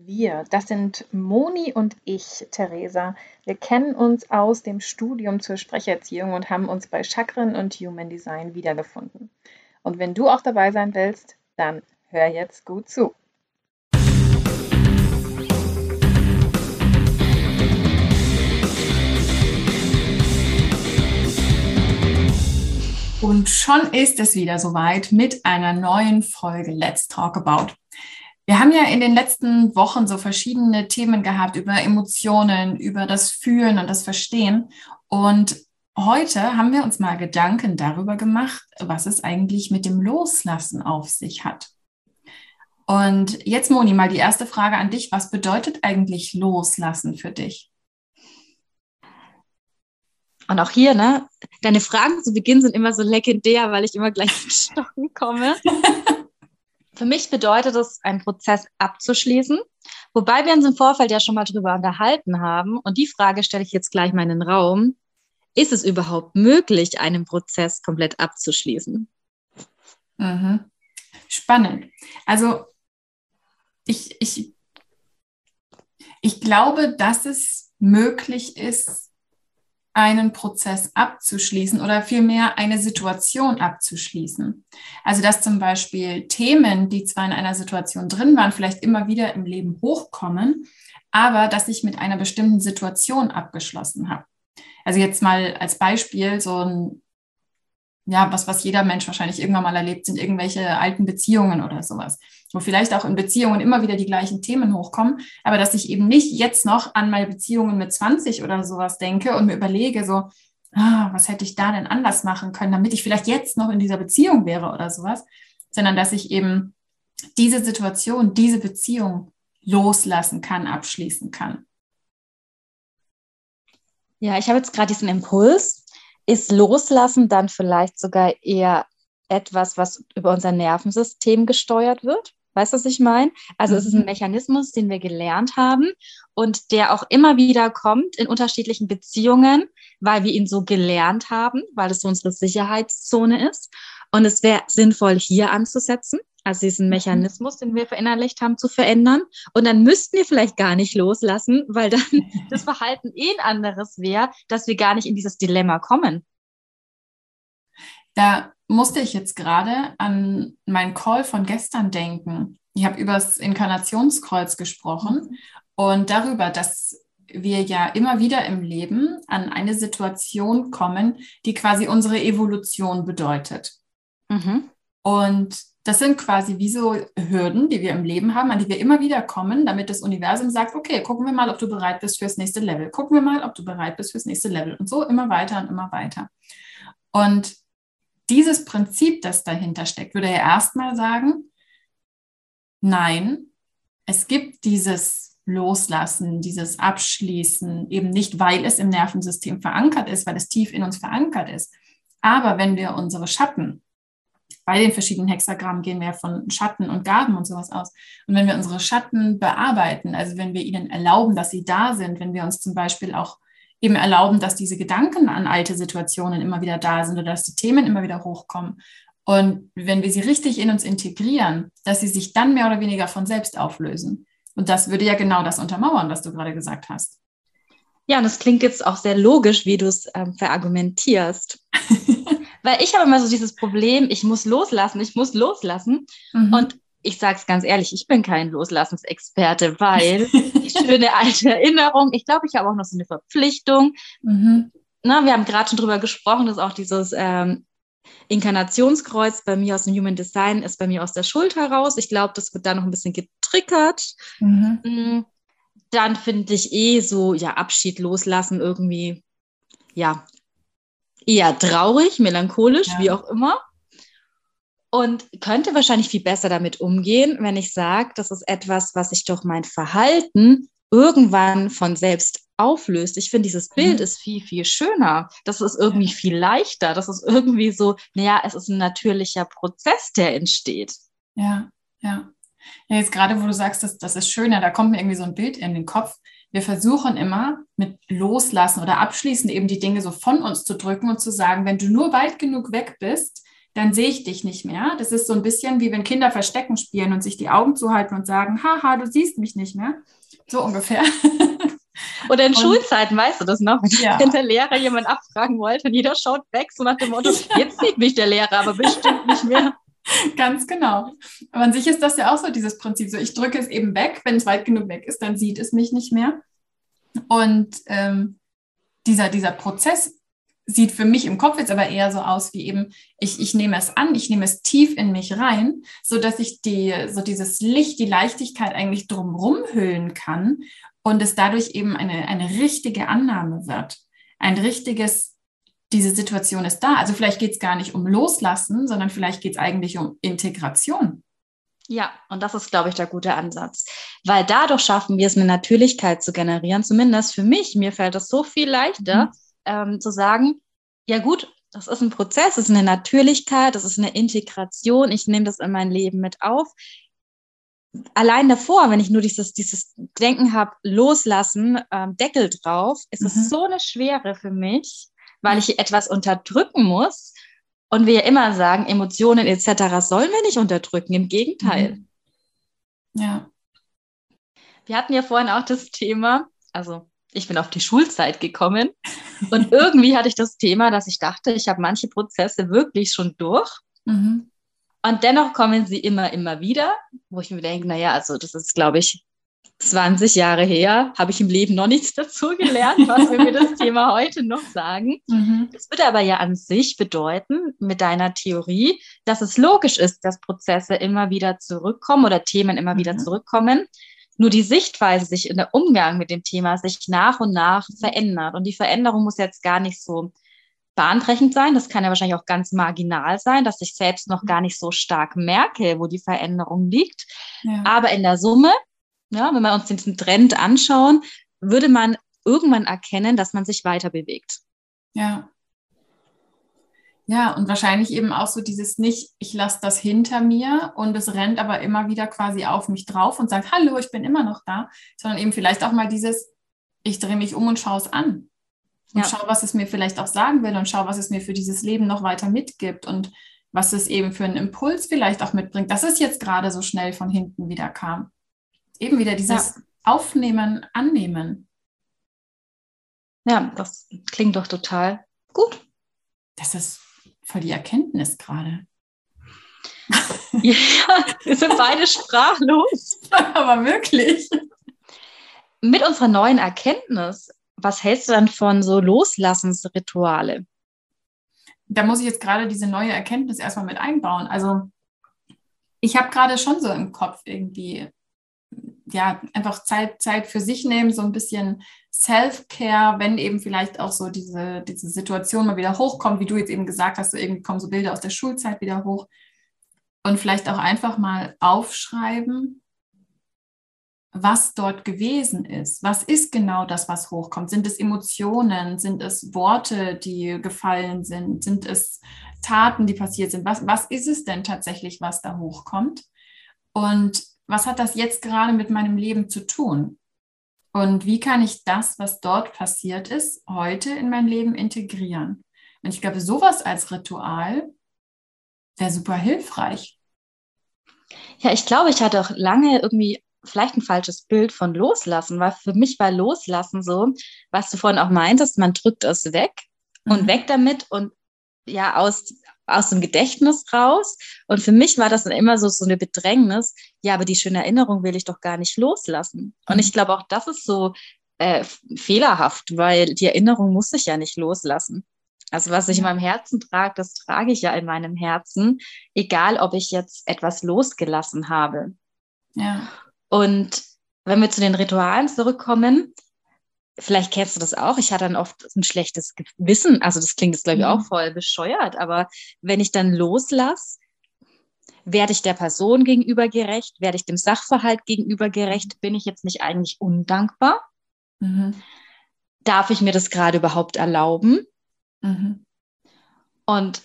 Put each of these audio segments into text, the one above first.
Wir, das sind Moni und ich, Theresa. Wir kennen uns aus dem Studium zur Sprecherziehung und haben uns bei Chakren und Human Design wiedergefunden. Und wenn du auch dabei sein willst, dann hör jetzt gut zu. Und schon ist es wieder soweit mit einer neuen Folge Let's Talk About. Wir haben ja in den letzten Wochen so verschiedene Themen gehabt über Emotionen, über das Fühlen und das Verstehen. Und heute haben wir uns mal Gedanken darüber gemacht, was es eigentlich mit dem Loslassen auf sich hat. Und jetzt, Moni, mal die erste Frage an dich. Was bedeutet eigentlich Loslassen für dich? Und auch hier, ne, deine Fragen zu Beginn sind immer so legendär, weil ich immer gleich ins Stocken komme. Für mich bedeutet es, einen Prozess abzuschließen, wobei wir uns im Vorfeld ja schon mal drüber unterhalten haben. Und die Frage stelle ich jetzt gleich mal in den Raum. Ist es überhaupt möglich, einen Prozess komplett abzuschließen? Mhm. Spannend. Also ich, ich, ich glaube, dass es möglich ist, einen Prozess abzuschließen oder vielmehr eine Situation abzuschließen. Also dass zum Beispiel Themen, die zwar in einer Situation drin waren, vielleicht immer wieder im Leben hochkommen, aber dass ich mit einer bestimmten Situation abgeschlossen habe. Also jetzt mal als Beispiel so ein ja, was, was jeder Mensch wahrscheinlich irgendwann mal erlebt, sind irgendwelche alten Beziehungen oder sowas. Wo vielleicht auch in Beziehungen immer wieder die gleichen Themen hochkommen, aber dass ich eben nicht jetzt noch an meine Beziehungen mit 20 oder sowas denke und mir überlege, so, ah, was hätte ich da denn anders machen können, damit ich vielleicht jetzt noch in dieser Beziehung wäre oder sowas, sondern dass ich eben diese Situation, diese Beziehung loslassen kann, abschließen kann. Ja, ich habe jetzt gerade diesen Impuls, ist Loslassen dann vielleicht sogar eher etwas, was über unser Nervensystem gesteuert wird? Weißt du, was ich meine? Also mhm. es ist ein mhm. Mechanismus, den wir gelernt haben und der auch immer wieder kommt in unterschiedlichen Beziehungen, weil wir ihn so gelernt haben, weil es so unsere Sicherheitszone ist. Und es wäre sinnvoll, hier anzusetzen also diesen mhm. Mechanismus, den wir verinnerlicht haben, zu verändern. Und dann müssten wir vielleicht gar nicht loslassen, weil dann das Verhalten eh ein anderes wäre, dass wir gar nicht in dieses Dilemma kommen. Da musste ich jetzt gerade an meinen Call von gestern denken. Ich habe über das Inkarnationskreuz gesprochen mhm. und darüber, dass wir ja immer wieder im Leben an eine Situation kommen, die quasi unsere Evolution bedeutet. Mhm. Und das sind quasi wie so Hürden, die wir im Leben haben, an die wir immer wieder kommen, damit das Universum sagt, okay, gucken wir mal, ob du bereit bist fürs nächste Level. Gucken wir mal, ob du bereit bist fürs nächste Level. Und so immer weiter und immer weiter. Und dieses Prinzip, das dahinter steckt, würde er erstmal sagen, nein, es gibt dieses Loslassen, dieses Abschließen eben nicht, weil es im Nervensystem verankert ist, weil es tief in uns verankert ist. Aber wenn wir unsere Schatten bei den verschiedenen Hexagrammen gehen wir von Schatten und Gaben und sowas aus. Und wenn wir unsere Schatten bearbeiten, also wenn wir ihnen erlauben, dass sie da sind, wenn wir uns zum Beispiel auch eben erlauben, dass diese Gedanken an alte Situationen immer wieder da sind oder dass die Themen immer wieder hochkommen. Und wenn wir sie richtig in uns integrieren, dass sie sich dann mehr oder weniger von selbst auflösen. Und das würde ja genau das untermauern, was du gerade gesagt hast. Ja, und es klingt jetzt auch sehr logisch, wie du es ähm, verargumentierst. Weil ich habe immer so dieses Problem, ich muss loslassen, ich muss loslassen. Mhm. Und ich sage es ganz ehrlich, ich bin kein Loslassensexperte, weil die schöne alte Erinnerung, ich glaube, ich habe auch noch so eine Verpflichtung. Mhm. Na, wir haben gerade schon drüber gesprochen, dass auch dieses ähm, Inkarnationskreuz bei mir aus dem Human Design ist bei mir aus der Schulter raus. Ich glaube, das wird da noch ein bisschen getriggert. Mhm. Mm, dann finde ich eh so, ja, Abschied loslassen irgendwie, ja, eher traurig, melancholisch, ja. wie auch immer. Und könnte wahrscheinlich viel besser damit umgehen, wenn ich sage, das ist etwas, was ich durch mein Verhalten irgendwann von selbst auflöst. Ich finde, dieses Bild mhm. ist viel, viel schöner. Das ist irgendwie viel leichter. Das ist irgendwie so, naja, es ist ein natürlicher Prozess, der entsteht. Ja, ja. Ja, jetzt gerade, wo du sagst, das, das ist schöner, da kommt mir irgendwie so ein Bild in den Kopf. Wir versuchen immer mit Loslassen oder Abschließen eben die Dinge so von uns zu drücken und zu sagen, wenn du nur weit genug weg bist, dann sehe ich dich nicht mehr. Das ist so ein bisschen wie wenn Kinder Verstecken spielen und sich die Augen zuhalten und sagen, haha, du siehst mich nicht mehr. So ungefähr. Oder in und, Schulzeiten, weißt du das noch, wenn ja. der Lehrer jemand abfragen wollte und jeder schaut weg, so nach dem Motto, jetzt sieht mich der Lehrer, aber bestimmt nicht mehr. Ganz genau. Aber an sich ist das ja auch so dieses Prinzip. So, ich drücke es eben weg, wenn es weit genug weg ist, dann sieht es mich nicht mehr. Und ähm, dieser, dieser Prozess sieht für mich im Kopf jetzt aber eher so aus wie eben, ich, ich nehme es an, ich nehme es tief in mich rein, so dass ich die, so dieses Licht, die Leichtigkeit eigentlich drumherum hüllen kann und es dadurch eben eine, eine richtige Annahme wird. Ein richtiges, diese Situation ist da. Also vielleicht geht es gar nicht um Loslassen, sondern vielleicht geht es eigentlich um Integration. Ja, und das ist, glaube ich, der gute Ansatz. Weil dadurch schaffen wir es, eine Natürlichkeit zu generieren. Zumindest für mich. Mir fällt es so viel leichter, mhm ähm, zu sagen, ja gut, das ist ein Prozess, das ist eine Natürlichkeit, das ist eine Integration, ich nehme das in mein Leben mit auf. Allein davor, wenn ich nur dieses, dieses Denken habe, loslassen, ähm, Deckel drauf, ist es mhm. so eine Schwere für mich, weil ich etwas unterdrücken muss. Und wir ja immer sagen, Emotionen etc. sollen wir nicht unterdrücken, im Gegenteil. Mhm. Ja. Wir hatten ja vorhin auch das Thema, also ich bin auf die Schulzeit gekommen und irgendwie hatte ich das Thema, dass ich dachte, ich habe manche Prozesse wirklich schon durch. Mhm. Und dennoch kommen sie immer, immer wieder, wo ich mir denke, naja, also das ist, glaube ich, 20 Jahre her, habe ich im Leben noch nichts dazu gelernt, was wir mir das Thema heute noch sagen. Mhm. Das würde aber ja an sich bedeuten, mit deiner Theorie, dass es logisch ist, dass Prozesse immer wieder zurückkommen oder Themen immer mhm. wieder zurückkommen nur die Sichtweise sich in der Umgang mit dem Thema sich nach und nach verändert. Und die Veränderung muss jetzt gar nicht so bahnbrechend sein. Das kann ja wahrscheinlich auch ganz marginal sein, dass ich selbst noch gar nicht so stark merke, wo die Veränderung liegt. Ja. Aber in der Summe, ja, wenn wir uns diesen Trend anschauen, würde man irgendwann erkennen, dass man sich weiter bewegt. Ja. Ja, und wahrscheinlich eben auch so dieses nicht, ich lasse das hinter mir und es rennt aber immer wieder quasi auf mich drauf und sagt, hallo, ich bin immer noch da, sondern eben vielleicht auch mal dieses, ich drehe mich um und schaue es an. Und ja. schaue, was es mir vielleicht auch sagen will und schaue, was es mir für dieses Leben noch weiter mitgibt und was es eben für einen Impuls vielleicht auch mitbringt, dass es jetzt gerade so schnell von hinten wieder kam. Eben wieder dieses ja. Aufnehmen, Annehmen. Ja, das klingt doch total gut. Das ist voll die Erkenntnis gerade. ja, wir sind beide sprachlos. Aber wirklich. Mit unserer neuen Erkenntnis, was hältst du dann von so Loslassensrituale? Da muss ich jetzt gerade diese neue Erkenntnis erstmal mit einbauen. Also ich habe gerade schon so im Kopf irgendwie, ja, einfach Zeit, Zeit für sich nehmen, so ein bisschen Self-Care, wenn eben vielleicht auch so diese, diese Situation mal wieder hochkommt, wie du jetzt eben gesagt hast, so irgendwie kommen so Bilder aus der Schulzeit wieder hoch. Und vielleicht auch einfach mal aufschreiben, was dort gewesen ist. Was ist genau das, was hochkommt? Sind es Emotionen? Sind es Worte, die gefallen sind? Sind es Taten, die passiert sind? Was, was ist es denn tatsächlich, was da hochkommt? Und was hat das jetzt gerade mit meinem Leben zu tun? Und wie kann ich das, was dort passiert ist, heute in mein Leben integrieren? Und ich glaube, sowas als Ritual wäre super hilfreich. Ja, ich glaube, ich hatte auch lange irgendwie vielleicht ein falsches Bild von Loslassen, weil für mich war Loslassen so, was du vorhin auch meintest, man drückt es weg mhm. und weg damit und ja, aus, aus dem Gedächtnis raus. Und für mich war das dann immer so, so eine Bedrängnis. Ja, aber die schöne Erinnerung will ich doch gar nicht loslassen. Und mhm. ich glaube, auch das ist so äh, fehlerhaft, weil die Erinnerung muss ich ja nicht loslassen. Also was ich in meinem Herzen trage, das trage ich ja in meinem Herzen, egal ob ich jetzt etwas losgelassen habe. Ja. Und wenn wir zu den Ritualen zurückkommen, vielleicht kennst du das auch, ich hatte dann oft ein schlechtes Gewissen, also das klingt jetzt glaube ich auch mhm. voll bescheuert, aber wenn ich dann loslasse, werde ich der Person gegenüber gerecht? Werde ich dem Sachverhalt gegenüber gerecht? Bin ich jetzt nicht eigentlich undankbar? Mhm. Darf ich mir das gerade überhaupt erlauben? Mhm. Und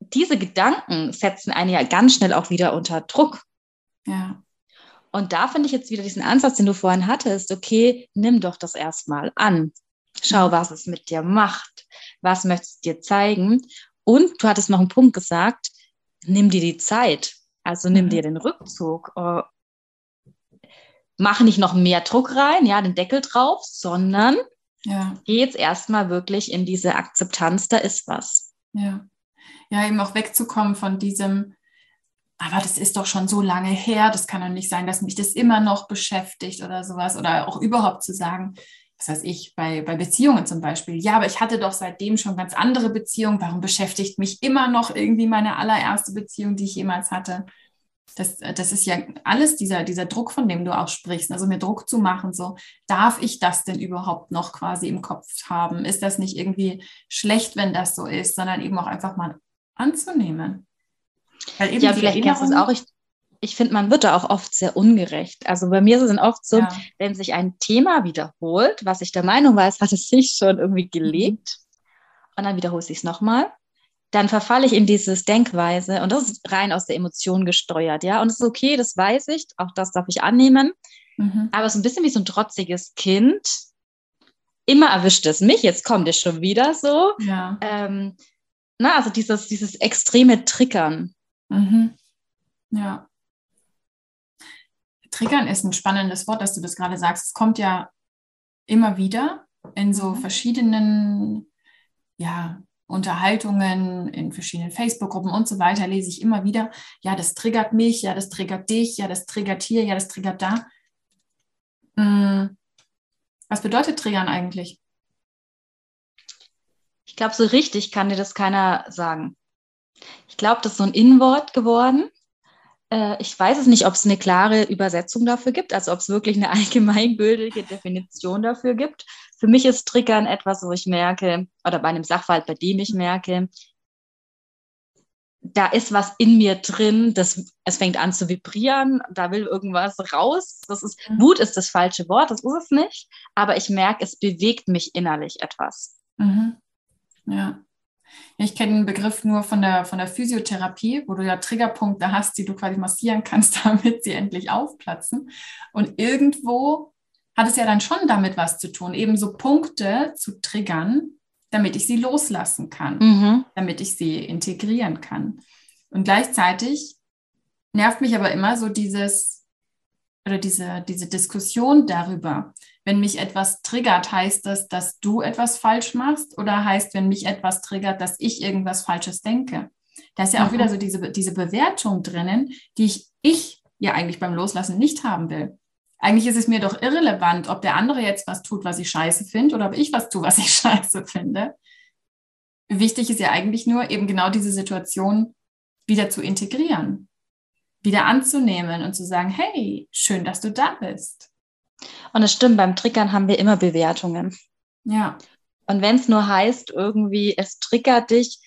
diese Gedanken setzen einen ja ganz schnell auch wieder unter Druck. Ja. Und da finde ich jetzt wieder diesen Ansatz, den du vorhin hattest. Okay, nimm doch das erstmal an. Schau, was es mit dir macht. Was möchtest du dir zeigen? Und du hattest noch einen Punkt gesagt, nimm dir die Zeit. Also nimm mhm. dir den Rückzug. Uh, mach nicht noch mehr Druck rein, ja, den Deckel drauf, sondern ja. geh jetzt erstmal wirklich in diese Akzeptanz, da ist was. Ja. Ja, eben auch wegzukommen von diesem, aber das ist doch schon so lange her, das kann doch nicht sein, dass mich das immer noch beschäftigt oder sowas. Oder auch überhaupt zu sagen, was weiß ich, bei, bei Beziehungen zum Beispiel, ja, aber ich hatte doch seitdem schon ganz andere Beziehungen, warum beschäftigt mich immer noch irgendwie meine allererste Beziehung, die ich jemals hatte? Das, das ist ja alles dieser, dieser Druck, von dem du auch sprichst. Also mir Druck zu machen, so, darf ich das denn überhaupt noch quasi im Kopf haben? Ist das nicht irgendwie schlecht, wenn das so ist, sondern eben auch einfach mal anzunehmen? Ja, vielleicht kennst du es auch. Ich, ich finde, man wird da auch oft sehr ungerecht. Also bei mir ist es dann oft so, ja. wenn sich ein Thema wiederholt, was ich der Meinung war, es hat es sich schon irgendwie gelegt, mhm. und dann wiederhole ich es nochmal, dann verfalle ich in dieses Denkweise und das ist rein aus der Emotion gesteuert, ja. Und es ist okay, das weiß ich, auch das darf ich annehmen. Mhm. Aber es ist ein bisschen wie so ein trotziges Kind. Immer erwischt es mich, jetzt kommt es schon wieder so. Ja. Ähm, na, also dieses, dieses extreme Triggern. Mhm. Ja. Triggern ist ein spannendes Wort, dass du das gerade sagst. Es kommt ja immer wieder in so mhm. verschiedenen ja, Unterhaltungen, in verschiedenen Facebook-Gruppen und so weiter, lese ich immer wieder, ja, das triggert mich, ja, das triggert dich, ja, das triggert hier, ja, das triggert da. Hm. Was bedeutet triggern eigentlich? Ich glaube, so richtig kann dir das keiner sagen. Ich glaube, das ist so ein Innenwort geworden. Äh, ich weiß es nicht, ob es eine klare Übersetzung dafür gibt, also ob es wirklich eine allgemeingültige Definition dafür gibt. Für mich ist Triggern etwas, wo ich merke, oder bei einem Sachverhalt, bei dem ich merke, da ist was in mir drin, das, es fängt an zu vibrieren, da will irgendwas raus. Das ist, mhm. Wut ist das falsche Wort, das ist es nicht, aber ich merke, es bewegt mich innerlich etwas. Mhm. Ja. Ich kenne den Begriff nur von der, von der Physiotherapie, wo du ja Triggerpunkte hast, die du quasi massieren kannst, damit sie endlich aufplatzen. Und irgendwo hat es ja dann schon damit was zu tun, eben so Punkte zu triggern, damit ich sie loslassen kann, mhm. damit ich sie integrieren kann. Und gleichzeitig nervt mich aber immer so dieses oder diese, diese Diskussion darüber, wenn mich etwas triggert, heißt das, dass du etwas falsch machst oder heißt, wenn mich etwas triggert, dass ich irgendwas Falsches denke? Da ist ja auch mhm. wieder so diese, diese Bewertung drinnen, die ich, ich ja eigentlich beim Loslassen nicht haben will. Eigentlich ist es mir doch irrelevant, ob der andere jetzt was tut, was ich scheiße finde, oder ob ich was tue, was ich scheiße finde. Wichtig ist ja eigentlich nur, eben genau diese Situation wieder zu integrieren, wieder anzunehmen und zu sagen, hey, schön, dass du da bist. Und es stimmt, beim Triggern haben wir immer Bewertungen. Ja. Und wenn es nur heißt, irgendwie, es triggert dich,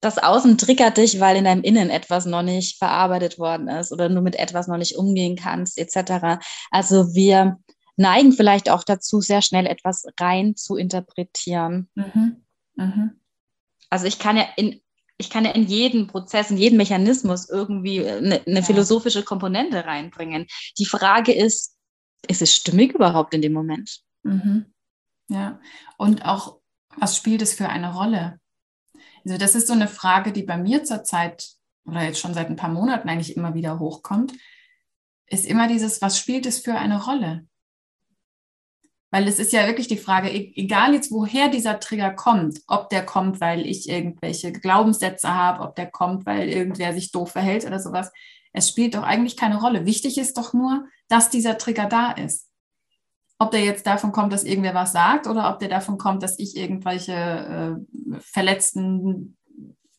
das Außen triggert dich, weil in deinem Innen etwas noch nicht verarbeitet worden ist oder du mit etwas noch nicht umgehen kannst, etc. Also wir neigen vielleicht auch dazu, sehr schnell etwas rein zu interpretieren. Mhm. Mhm. Also ich kann ja in ich kann ja in jeden Prozess, in jeden Mechanismus irgendwie eine, eine ja. philosophische Komponente reinbringen. Die Frage ist, ist es stimmig überhaupt in dem Moment? Mhm. Ja, und auch, was spielt es für eine Rolle? Also das ist so eine Frage, die bei mir zurzeit oder jetzt schon seit ein paar Monaten eigentlich immer wieder hochkommt, ist immer dieses, was spielt es für eine Rolle? Weil es ist ja wirklich die Frage, e-, egal jetzt woher dieser Trigger kommt, ob der kommt, weil ich irgendwelche Glaubenssätze habe, ob der kommt, weil irgendwer sich doof verhält oder sowas, es spielt doch eigentlich keine Rolle. Wichtig ist doch nur, dass dieser Trigger da ist. Ob der jetzt davon kommt, dass irgendwer was sagt oder ob der davon kommt, dass ich irgendwelche äh, verletzten,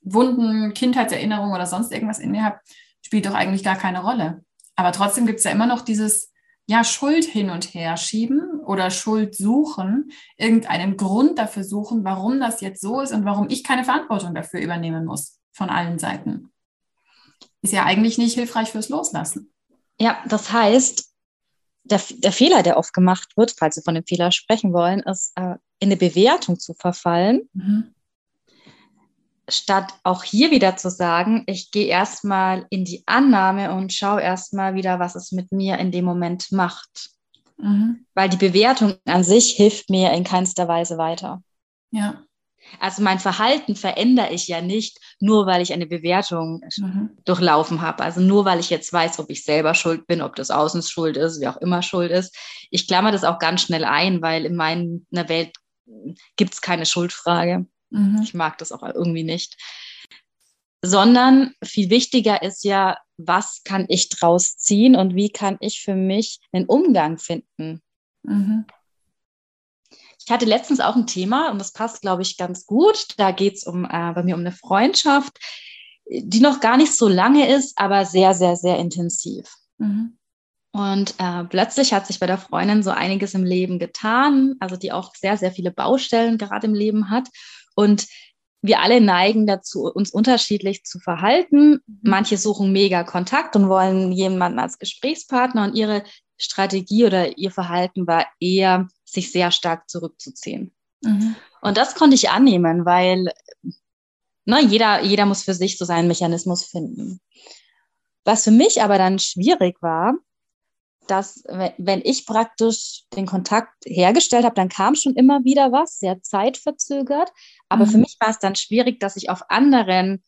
wunden Kindheitserinnerungen oder sonst irgendwas in mir habe, spielt doch eigentlich gar keine Rolle. Aber trotzdem gibt es ja immer noch dieses ja, Schuld hin und her schieben oder Schuld suchen, irgendeinen Grund dafür suchen, warum das jetzt so ist und warum ich keine Verantwortung dafür übernehmen muss von allen Seiten. ist ja eigentlich nicht hilfreich fürs Loslassen. Ja, das heißt, der, der Fehler, der oft gemacht wird, falls wir von dem Fehler sprechen wollen, ist, äh, in eine Bewertung zu verfallen. Mhm. Statt auch hier wieder zu sagen, ich gehe erstmal in die Annahme und schaue erstmal wieder, was es mit mir in dem Moment macht. Mhm. Weil die Bewertung an sich hilft mir in keinster Weise weiter. Ja. Also mein Verhalten verändere ich ja nicht, nur weil ich eine Bewertung mhm. durchlaufen habe. Also nur weil ich jetzt weiß, ob ich selber schuld bin, ob das Außen schuld ist, wie auch immer schuld ist. Ich klammer das auch ganz schnell ein, weil in meiner Welt gibt es keine Schuldfrage. Mhm. Ich mag das auch irgendwie nicht. Sondern viel wichtiger ist ja, was kann ich draus ziehen und wie kann ich für mich einen Umgang finden. Mhm. Ich hatte letztens auch ein Thema und das passt, glaube ich, ganz gut. Da geht es um, äh, bei mir um eine Freundschaft, die noch gar nicht so lange ist, aber sehr, sehr, sehr intensiv. Mhm. Und äh, plötzlich hat sich bei der Freundin so einiges im Leben getan, also die auch sehr, sehr viele Baustellen gerade im Leben hat. Und wir alle neigen dazu, uns unterschiedlich zu verhalten. Mhm. Manche suchen mega Kontakt und wollen jemanden als Gesprächspartner und ihre Strategie oder ihr Verhalten war eher, sich sehr stark zurückzuziehen. Mhm. Und das konnte ich annehmen, weil ne, jeder, jeder muss für sich so seinen Mechanismus finden. Was für mich aber dann schwierig war, dass wenn ich praktisch den Kontakt hergestellt habe, dann kam schon immer wieder was, sehr zeitverzögert. Aber mhm. für mich war es dann schwierig, dass ich auf anderen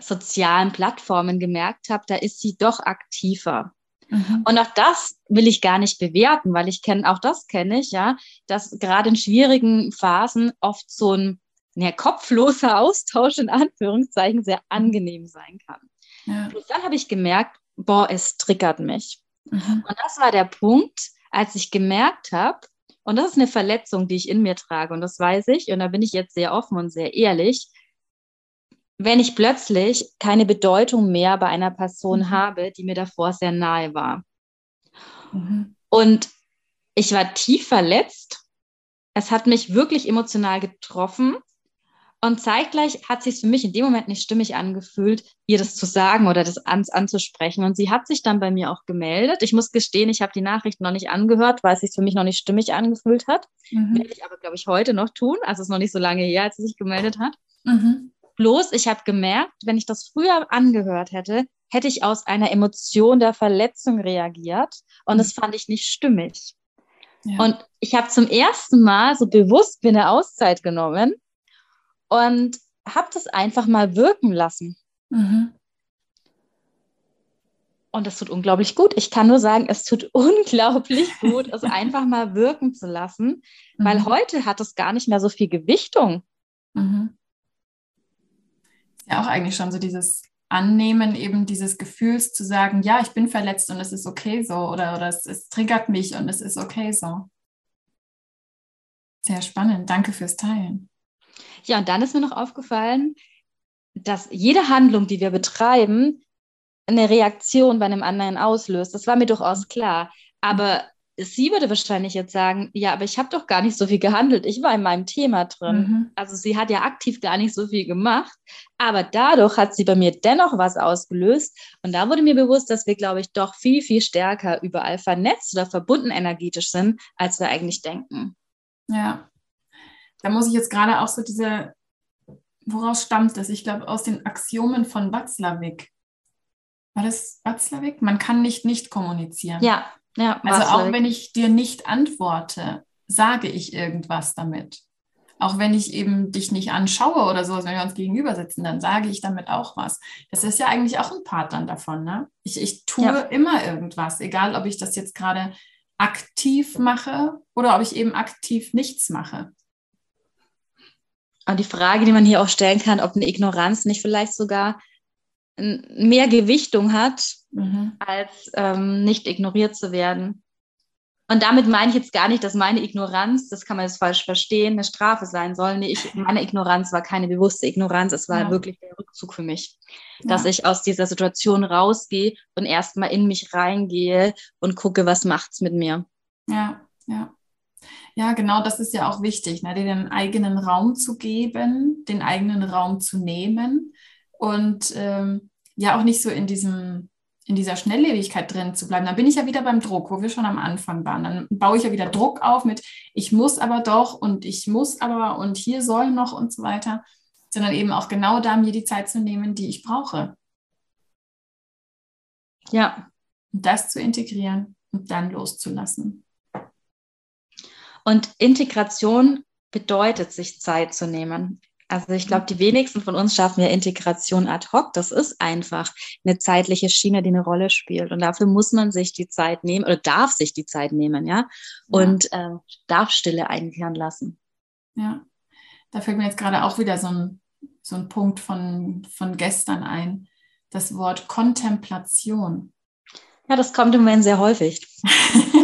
sozialen Plattformen gemerkt habe, da ist sie doch aktiver. Mhm. Und auch das will ich gar nicht bewerten, weil ich kenne, auch das kenne ich, ja, dass gerade in schwierigen Phasen oft so ein ja, kopfloser Austausch in Anführungszeichen sehr angenehm sein kann. Ja. Und dann habe ich gemerkt, boah, es triggert mich. Mhm. Und das war der Punkt, als ich gemerkt habe, und das ist eine Verletzung, die ich in mir trage, und das weiß ich, und da bin ich jetzt sehr offen und sehr ehrlich, wenn ich plötzlich keine Bedeutung mehr bei einer Person mhm. habe, die mir davor sehr nahe war. Mhm. Und ich war tief verletzt. Es hat mich wirklich emotional getroffen. Und zeitgleich hat sich für mich in dem Moment nicht stimmig angefühlt, ihr das zu sagen oder das an, anzusprechen. Und sie hat sich dann bei mir auch gemeldet. Ich muss gestehen, ich habe die Nachricht noch nicht angehört, weil es sich für mich noch nicht stimmig angefühlt hat. Mhm. Werde ich aber, glaube ich, heute noch tun. Also es ist noch nicht so lange her, als sie sich gemeldet hat. Mhm. Bloß, ich habe gemerkt, wenn ich das früher angehört hätte, hätte ich aus einer Emotion der Verletzung reagiert. Und das mhm. fand ich nicht stimmig. Ja. Und ich habe zum ersten Mal so bewusst mir eine Auszeit genommen und habe das einfach mal wirken lassen. Mhm. Und das tut unglaublich gut. Ich kann nur sagen, es tut unglaublich gut, es einfach mal wirken zu lassen, mhm. weil heute hat es gar nicht mehr so viel Gewichtung. Mhm ja auch eigentlich schon so dieses Annehmen eben dieses Gefühls zu sagen, ja, ich bin verletzt und es ist okay so oder, oder es, es triggert mich und es ist okay so. Sehr spannend. Danke fürs Teilen. Ja, und dann ist mir noch aufgefallen, dass jede Handlung, die wir betreiben, eine Reaktion bei einem anderen auslöst. Das war mir durchaus klar. Aber sie würde wahrscheinlich jetzt sagen, ja, aber ich habe doch gar nicht so viel gehandelt. Ich war in meinem Thema drin. Mhm. Also sie hat ja aktiv gar nicht so viel gemacht, aber dadurch hat sie bei mir dennoch was ausgelöst. Und da wurde mir bewusst, dass wir, glaube ich, doch viel, viel stärker überall vernetzt oder verbunden energetisch sind, als wir eigentlich denken. Ja, da muss ich jetzt gerade auch so diese, woraus stammt das? Ich glaube, aus den Axiomen von Watzlawick. War das Watzlawick? Man kann nicht nicht kommunizieren. Ja, ja, also auch wenn ich dir nicht antworte, sage ich irgendwas damit. Auch wenn ich eben dich nicht anschaue oder so, wenn wir uns gegenüber sitzen, dann sage ich damit auch was. Das ist ja eigentlich auch ein Part dann davon. Ne? Ich, ich tue ja. immer irgendwas, egal ob ich das jetzt gerade aktiv mache oder ob ich eben aktiv nichts mache. Und die Frage, die man hier auch stellen kann, ob eine Ignoranz nicht vielleicht sogar mehr Gewichtung hat, mhm. als ähm, nicht ignoriert zu werden. Und damit meine ich jetzt gar nicht, dass meine Ignoranz, das kann man jetzt falsch verstehen, eine Strafe sein soll. Nee, ich, meine Ignoranz war keine bewusste Ignoranz, es war ja. wirklich der Rückzug für mich. Dass ja. ich aus dieser Situation rausgehe und erstmal in mich reingehe und gucke, was macht's mit mir. Ja, ja. Ja, genau, das ist ja auch wichtig, ne? dir den eigenen Raum zu geben, den eigenen Raum zu nehmen und ähm, ja auch nicht so in diesem in dieser Schnelllebigkeit drin zu bleiben, dann bin ich ja wieder beim Druck, wo wir schon am Anfang waren. Dann baue ich ja wieder Druck auf mit, ich muss aber doch und ich muss aber und hier soll noch und so weiter, sondern eben auch genau da mir die Zeit zu nehmen, die ich brauche. Ja. Und das zu integrieren und dann loszulassen. Und Integration bedeutet, sich Zeit zu nehmen. Also ich glaube, die wenigsten von uns schaffen ja Integration ad hoc. Das ist einfach eine zeitliche Schiene, die eine Rolle spielt. Und dafür muss man sich die Zeit nehmen oder darf sich die Zeit nehmen, ja, und. Äh, darf Stille einkehren lassen. Ja, da fällt mir jetzt gerade auch wieder so ein, so ein Punkt von, von gestern ein. Das Wort Kontemplation. Ja, das kommt im Moment sehr häufig.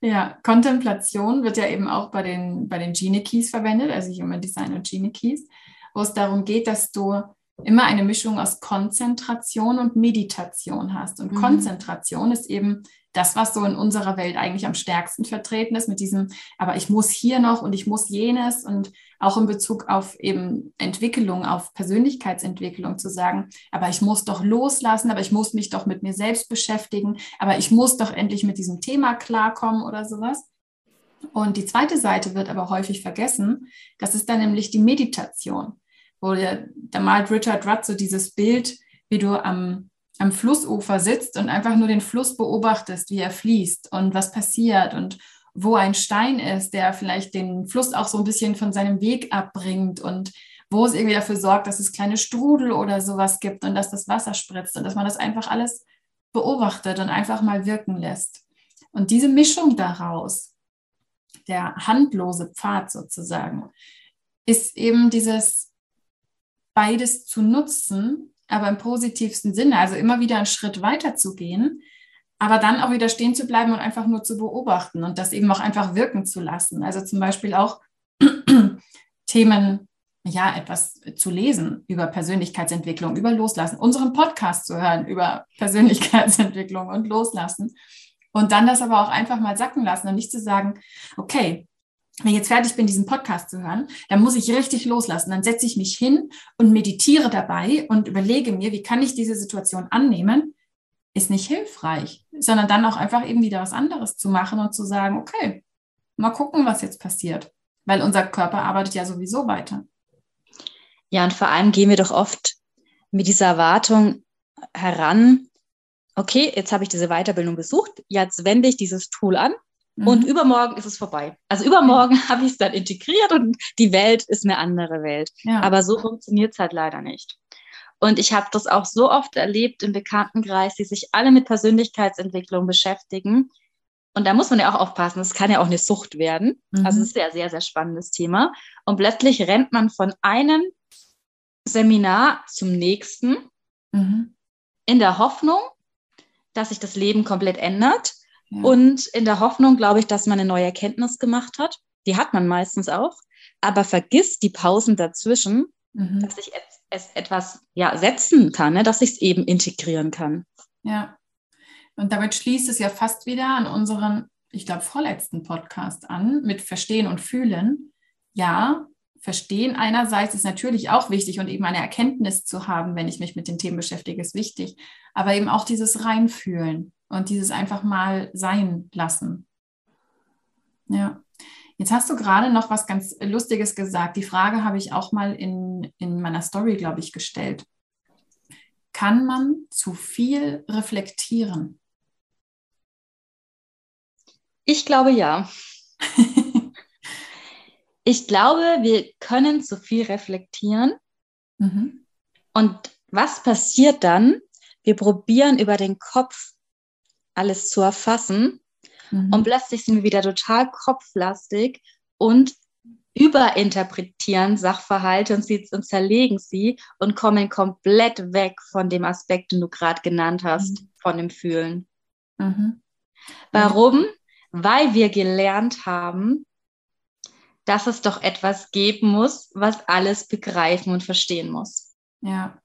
Ja, Kontemplation wird ja eben auch bei den, bei den Gene Keys verwendet, also Human Design und Gene Keys, wo es darum geht, dass du immer eine Mischung aus Konzentration und Meditation hast. Und mhm. Konzentration ist eben das, was so in unserer Welt eigentlich am stärksten vertreten ist, mit diesem, aber ich muss hier noch und ich muss jenes und auch in Bezug auf eben Entwicklung, auf Persönlichkeitsentwicklung zu sagen, aber ich muss doch loslassen, aber ich muss mich doch mit mir selbst beschäftigen, aber ich muss doch endlich mit diesem Thema klarkommen oder sowas. Und die zweite Seite wird aber häufig vergessen, das ist dann nämlich die Meditation, wo der, da malt Richard Rudd so dieses Bild, wie du am am Flussufer sitzt und einfach nur den Fluss beobachtest, wie er fließt und was passiert und wo ein Stein ist, der vielleicht den Fluss auch so ein bisschen von seinem Weg abbringt und wo es irgendwie dafür sorgt, dass es kleine Strudel oder sowas gibt und dass das Wasser spritzt und dass man das einfach alles beobachtet und einfach mal wirken lässt. Und diese Mischung daraus, der handlose Pfad sozusagen, ist eben dieses beides zu nutzen aber im positivsten Sinne, also immer wieder einen Schritt weiter zu gehen, aber dann auch wieder stehen zu bleiben und einfach nur zu beobachten und das eben auch einfach wirken zu lassen. Also zum Beispiel auch Themen, ja, etwas zu lesen über Persönlichkeitsentwicklung, über Loslassen, unseren Podcast zu hören über Persönlichkeitsentwicklung und Loslassen. Und dann das aber auch einfach mal sacken lassen und nicht zu sagen, okay, wenn ich jetzt fertig bin, diesen Podcast zu hören, dann muss ich richtig loslassen. Dann setze ich mich hin und meditiere dabei und überlege mir, wie kann ich diese Situation annehmen, ist nicht hilfreich, sondern dann auch einfach eben wieder was anderes zu machen und zu sagen, okay, mal gucken, was jetzt passiert, weil unser Körper arbeitet ja sowieso weiter. Ja, und vor allem gehen wir doch oft mit dieser Erwartung heran, okay, jetzt habe ich diese Weiterbildung besucht, jetzt wende ich dieses Tool an und mhm. übermorgen ist es vorbei. Also übermorgen mhm. habe ich es dann integriert und die Welt ist eine andere Welt. Ja. Aber so funktioniert es halt leider nicht. Und ich habe das auch so oft erlebt im Bekanntenkreis, die sich alle mit Persönlichkeitsentwicklung beschäftigen. Und da muss man ja auch aufpassen, es kann ja auch eine Sucht werden. Mhm. Also es ist ja ein sehr, sehr spannendes Thema. Und plötzlich rennt man von einem Seminar zum nächsten mhm. in der Hoffnung, dass sich das Leben komplett ändert. Und in der Hoffnung, glaube ich, dass man eine neue Erkenntnis gemacht hat. Die hat man meistens auch. Aber vergisst die Pausen dazwischen, mhm. dass ich es etwas ja, setzen kann, ne? dass ich es eben integrieren kann. Ja. Und damit schließt es ja fast wieder an unseren, ich glaube, vorletzten Podcast an mit Verstehen und Fühlen. Ja, Verstehen einerseits ist natürlich auch wichtig und eben eine Erkenntnis zu haben, wenn ich mich mit den Themen beschäftige, ist wichtig. Aber eben auch dieses Reinfühlen und dieses einfach mal sein lassen. Ja. Jetzt hast du gerade noch was ganz Lustiges gesagt. Die Frage habe ich auch mal in, in meiner Story, glaube ich, gestellt. Kann man zu viel reflektieren? Ich glaube ja. ich glaube, wir können zu viel reflektieren. Mhm. Und was passiert dann? Wir probieren über den Kopf alles zu erfassen. Mhm. Und plötzlich sind wir wieder total kopflastig und überinterpretieren Sachverhalte und, sie, und zerlegen sie und kommen komplett weg von dem Aspekt, den du gerade genannt hast, mhm. von dem Fühlen. Mhm. Warum? Weil wir gelernt haben, dass es doch etwas geben muss, was alles begreifen und verstehen muss. Ja.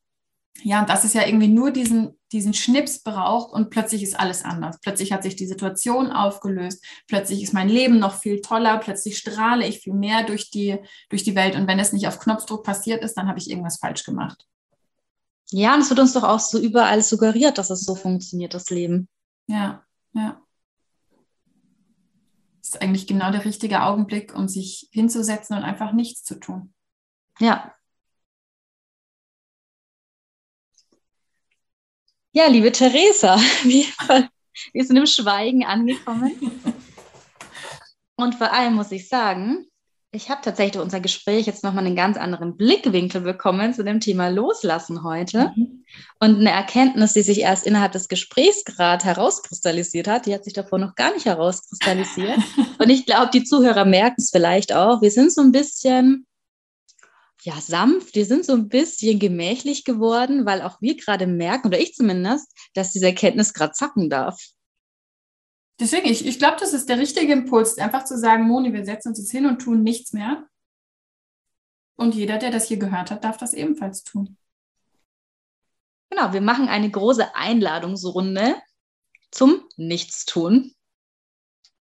Ja, und das ist ja irgendwie nur diesen, diesen Schnips braucht und plötzlich ist alles anders. Plötzlich hat sich die Situation aufgelöst, plötzlich ist mein Leben noch viel toller, plötzlich strahle ich viel mehr durch die, durch die Welt und wenn es nicht auf Knopfdruck passiert ist, dann habe ich irgendwas falsch gemacht. Ja, und es wird uns doch auch so überall suggeriert, dass es so funktioniert, das Leben. Ja, ja. Das ist eigentlich genau der richtige Augenblick, um sich hinzusetzen und einfach nichts zu tun. Ja. Ja, liebe Theresa, wir, wir sind im Schweigen angekommen. Und vor allem muss ich sagen, ich habe tatsächlich durch unser Gespräch jetzt nochmal einen ganz anderen Blickwinkel bekommen zu dem Thema Loslassen heute. Mhm. Und eine Erkenntnis, die sich erst innerhalb des Gesprächs gerade herauskristallisiert hat, die hat sich davor noch gar nicht herauskristallisiert. Und ich glaube, die Zuhörer merken es vielleicht auch. Wir sind so ein bisschen, ja, sanft, wir sind so ein bisschen gemächlich geworden, weil auch wir gerade merken, oder ich zumindest, dass diese Erkenntnis gerade zacken darf. Deswegen, ich, ich glaube, das ist der richtige Impuls, einfach zu sagen, Moni, wir setzen uns jetzt hin und tun nichts mehr. Und jeder, der das hier gehört hat, darf das ebenfalls tun. Genau, wir machen eine große Einladungsrunde zum Nichtstun.